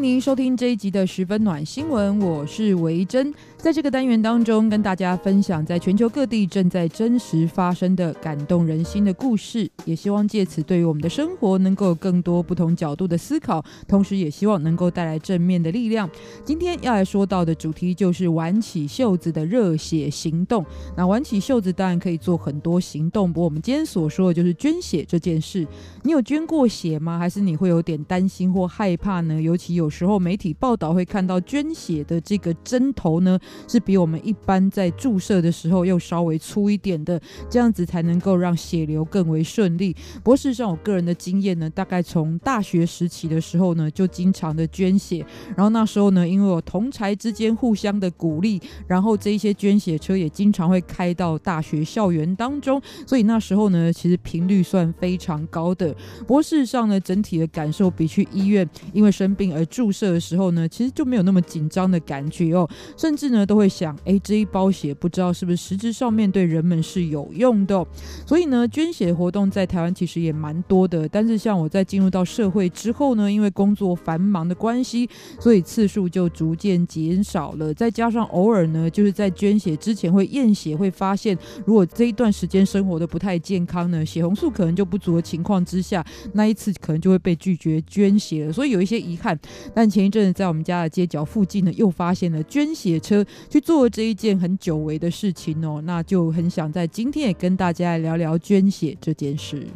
您收听这一集的十分暖新闻，我是维珍。在这个单元当中，跟大家分享在全球各地正在真实发生的感动人心的故事，也希望借此对于我们的生活能够有更多不同角度的思考，同时也希望能够带来正面的力量。今天要来说到的主题就是挽起袖子的热血行动。那挽起袖子当然可以做很多行动，不过我们今天所说的就是捐血这件事。你有捐过血吗？还是你会有点担心或害怕呢？尤其有时候媒体报道会看到捐血的这个针头呢，是比我们一般在注射的时候又稍微粗一点的，这样子才能够让血流更为顺利。不过事实上，我个人的经验呢，大概从大学时期的时候呢，就经常的捐血，然后那时候呢，因为我同侪之间互相的鼓励，然后这一些捐血车也经常会开到大学校园当中，所以那时候呢，其实频率算非常高的。不过事实上呢，整体的感受比去医院因为生病而注射的时候呢，其实就没有那么紧张的感觉哦，甚至呢都会想，哎，这一包血不知道是不是实质上面对人们是有用的。所以呢，捐血活动在台湾其实也蛮多的。但是像我在进入到社会之后呢，因为工作繁忙的关系，所以次数就逐渐减少了。再加上偶尔呢，就是在捐血之前会验血，会发现如果这一段时间生活的不太健康呢，血红素可能就不足的情况之下，那一次可能就会被拒绝捐血了。所以有一些遗憾。但前一阵子在我们家的街角附近呢，又发现了捐血车去做这一件很久违的事情哦，那就很想在今天也跟大家来聊聊捐血这件事。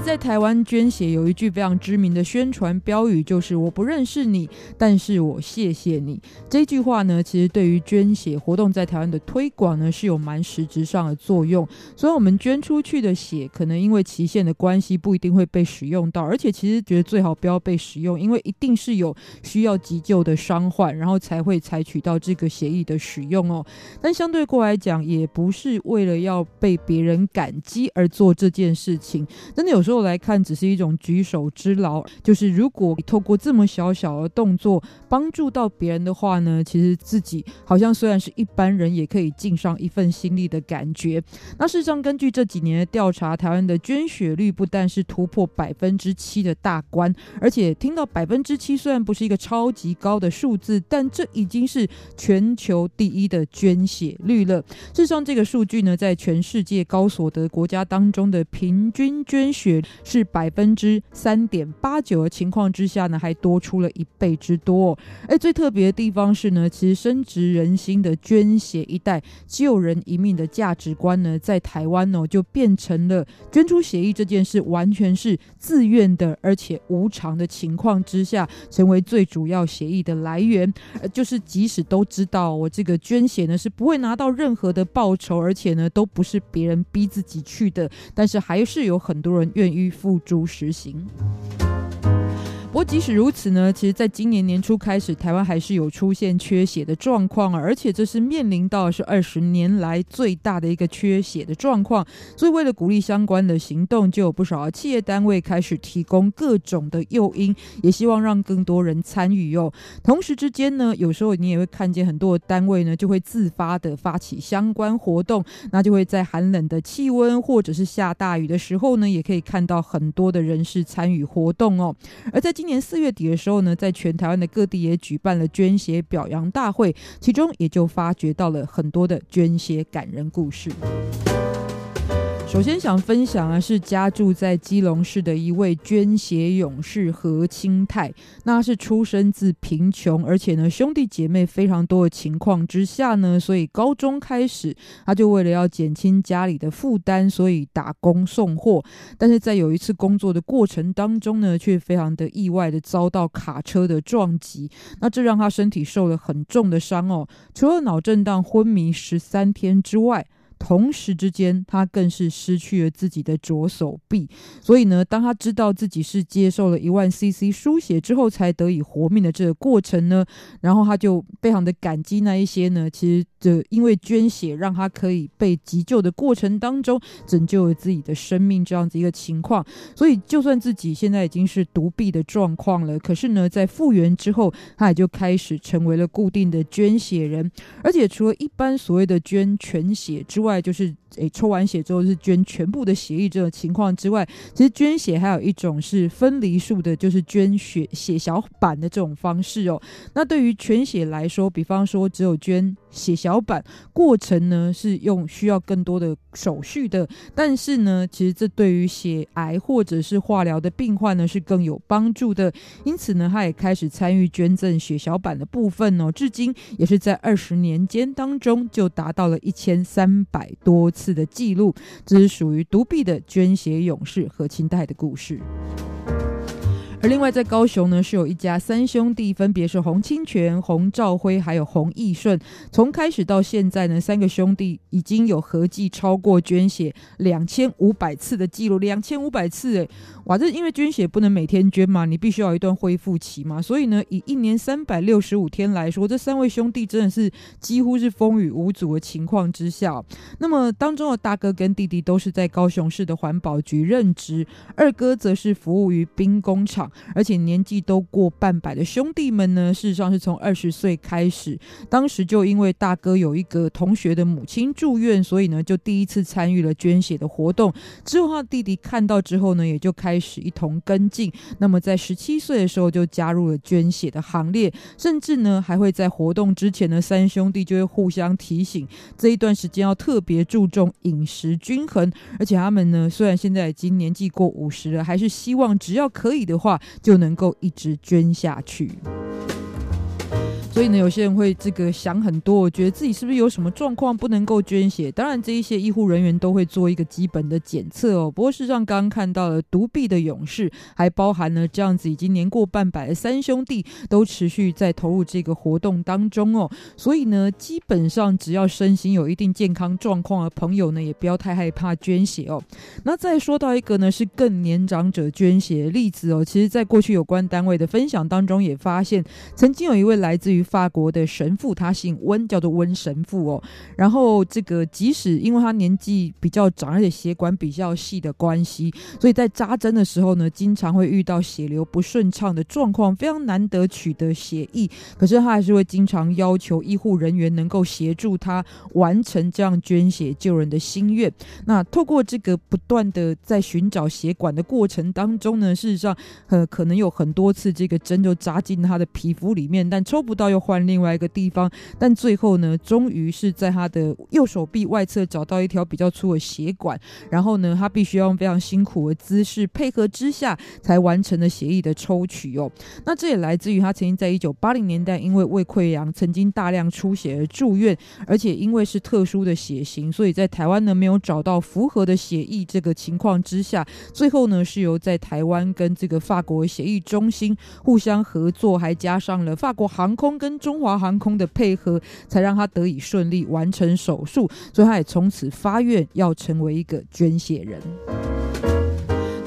在台湾捐血有一句非常知名的宣传标语，就是“我不认识你，但是我谢谢你”。这句话呢，其实对于捐血活动在台湾的推广呢，是有蛮实质上的作用。所以，我们捐出去的血，可能因为期限的关系，不一定会被使用到。而且，其实觉得最好不要被使用，因为一定是有需要急救的伤患，然后才会采取到这个血液的使用哦。但相对过来讲，也不是为了要被别人感激而做这件事情，真的有。时候来看，只是一种举手之劳。就是如果透过这么小小的动作帮助到别人的话呢，其实自己好像虽然是一般人，也可以尽上一份心力的感觉。那事实上，根据这几年的调查，台湾的捐血率不但是突破百分之七的大关，而且听到百分之七虽然不是一个超级高的数字，但这已经是全球第一的捐血率了。事实上，这个数据呢，在全世界高所得国家当中的平均捐血。是百分之三点八九的情况之下呢，还多出了一倍之多哦。哎，最特别的地方是呢，其实深植人心的捐血一代救人一命的价值观呢，在台湾哦，就变成了捐出血液这件事完全是自愿的，而且无偿的情况之下，成为最主要血液的来源。呃，就是即使都知道我这个捐血呢是不会拿到任何的报酬，而且呢都不是别人逼自己去的，但是还是有很多人愿意付诸实行。不过即使如此呢，其实在今年年初开始，台湾还是有出现缺血的状况，而且这是面临到是二十年来最大的一个缺血的状况。所以为了鼓励相关的行动，就有不少企业单位开始提供各种的诱因，也希望让更多人参与哟。同时之间呢，有时候你也会看见很多单位呢，就会自发的发起相关活动，那就会在寒冷的气温或者是下大雨的时候呢，也可以看到很多的人士参与活动哦。而在今年四月底的时候呢，在全台湾的各地也举办了捐血表扬大会，其中也就发掘到了很多的捐血感人故事。首先想分享的是家住在基隆市的一位捐血勇士何清泰。那是出生自贫穷，而且呢兄弟姐妹非常多的情况之下呢，所以高中开始他就为了要减轻家里的负担，所以打工送货。但是在有一次工作的过程当中呢，却非常的意外的遭到卡车的撞击，那这让他身体受了很重的伤哦，除了脑震荡昏迷十三天之外。同时之间，他更是失去了自己的左手臂。所以呢，当他知道自己是接受了一万 CC 输血之后才得以活命的这个过程呢，然后他就非常的感激那一些呢，其实这因为捐血让他可以被急救的过程当中拯救了自己的生命，这样子一个情况。所以就算自己现在已经是独臂的状况了，可是呢，在复原之后，他也就开始成为了固定的捐血人。而且除了一般所谓的捐全血之外，就是。诶，抽完血之后是捐全部的血液这种情况之外，其实捐血还有一种是分离术的，就是捐血血小板的这种方式哦。那对于全血来说，比方说只有捐血小板，过程呢是用需要更多的手续的，但是呢，其实这对于血癌或者是化疗的病患呢是更有帮助的。因此呢，他也开始参与捐赠血小板的部分哦，至今也是在二十年间当中就达到了一千三百多次的记录，这是属于独臂的捐血勇士何清代的故事。而另外在高雄呢，是有一家三兄弟，分别是洪清泉、洪兆辉，还有洪义顺。从开始到现在呢，三个兄弟已经有合计超过捐血两千五百次的记录，两千五百次诶，哇！这因为捐血不能每天捐嘛，你必须要一段恢复期嘛，所以呢，以一年三百六十五天来说，这三位兄弟真的是几乎是风雨无阻的情况之下。那么当中的大哥跟弟弟都是在高雄市的环保局任职，二哥则是服务于兵工厂。而且年纪都过半百的兄弟们呢，事实上是从二十岁开始，当时就因为大哥有一个同学的母亲住院，所以呢就第一次参与了捐血的活动。之后他弟弟看到之后呢，也就开始一同跟进。那么在十七岁的时候就加入了捐血的行列，甚至呢还会在活动之前呢，三兄弟就会互相提醒，这一段时间要特别注重饮食均衡。而且他们呢虽然现在已经年纪过五十了，还是希望只要可以的话。就能够一直捐下去。所以呢，有些人会这个想很多，我觉得自己是不是有什么状况不能够捐血？当然，这一些医护人员都会做一个基本的检测哦。不过事实上，刚刚看到了独臂的勇士，还包含了这样子已经年过半百的三兄弟，都持续在投入这个活动当中哦。所以呢，基本上只要身心有一定健康状况的朋友呢，也不要太害怕捐血哦。那再说到一个呢，是更年长者捐血的例子哦。其实，在过去有关单位的分享当中，也发现曾经有一位来自于法国的神父，他姓温，叫做温神父哦。然后这个即使因为他年纪比较长，而且血管比较细的关系，所以在扎针的时候呢，经常会遇到血流不顺畅的状况，非常难得取得血液。可是他还是会经常要求医护人员能够协助他完成这样捐血救人的心愿。那透过这个不断的在寻找血管的过程当中呢，事实上呃可能有很多次这个针就扎进他的皮肤里面，但抽不到又。换另外一个地方，但最后呢，终于是在他的右手臂外侧找到一条比较粗的血管，然后呢，他必须要用非常辛苦的姿势配合之下，才完成了血液的抽取哦。那这也来自于他曾经在一九八零年代因为胃溃疡曾经大量出血而住院，而且因为是特殊的血型，所以在台湾呢没有找到符合的血液这个情况之下，最后呢是由在台湾跟这个法国血液中心互相合作，还加上了法国航空跟跟中华航空的配合，才让他得以顺利完成手术，所以他也从此发愿要成为一个捐血人。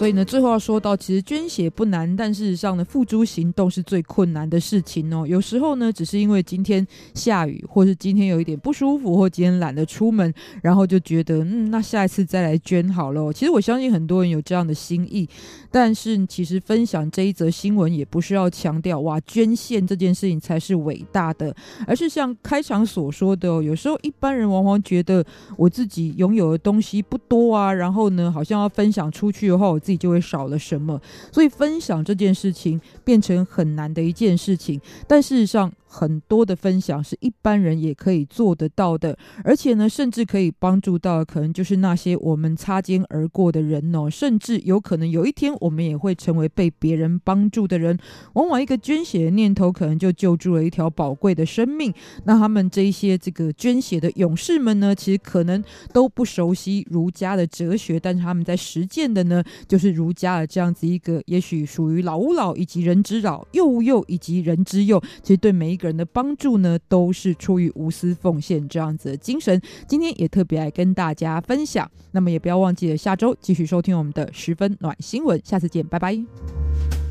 所以呢，最后要说到，其实捐血不难，但事实上呢，付诸行动是最困难的事情哦。有时候呢，只是因为今天下雨，或是今天有一点不舒服，或今天懒得出门，然后就觉得，嗯，那下一次再来捐好了。其实我相信很多人有这样的心意，但是其实分享这一则新闻也不是要强调哇，捐献这件事情才是伟大的，而是像开场所说的哦，有时候一般人往往觉得我自己拥有的东西不多啊，然后呢，好像要分享出去的话，我自己就会少了什么，所以分享这件事情变成很难的一件事情。但事实上，很多的分享是一般人也可以做得到的，而且呢，甚至可以帮助到可能就是那些我们擦肩而过的人哦，甚至有可能有一天我们也会成为被别人帮助的人。往往一个捐血的念头，可能就救助了一条宝贵的生命。那他们这一些这个捐血的勇士们呢，其实可能都不熟悉儒家的哲学，但是他们在实践的呢，就是儒家的这样子一个，也许属于老吾老以及人之老，幼吾幼以及人之幼。其实对每一个人的帮助呢，都是出于无私奉献这样子的精神。今天也特别来跟大家分享。那么也不要忘记了，下周继续收听我们的十分暖新闻。下次见，拜拜。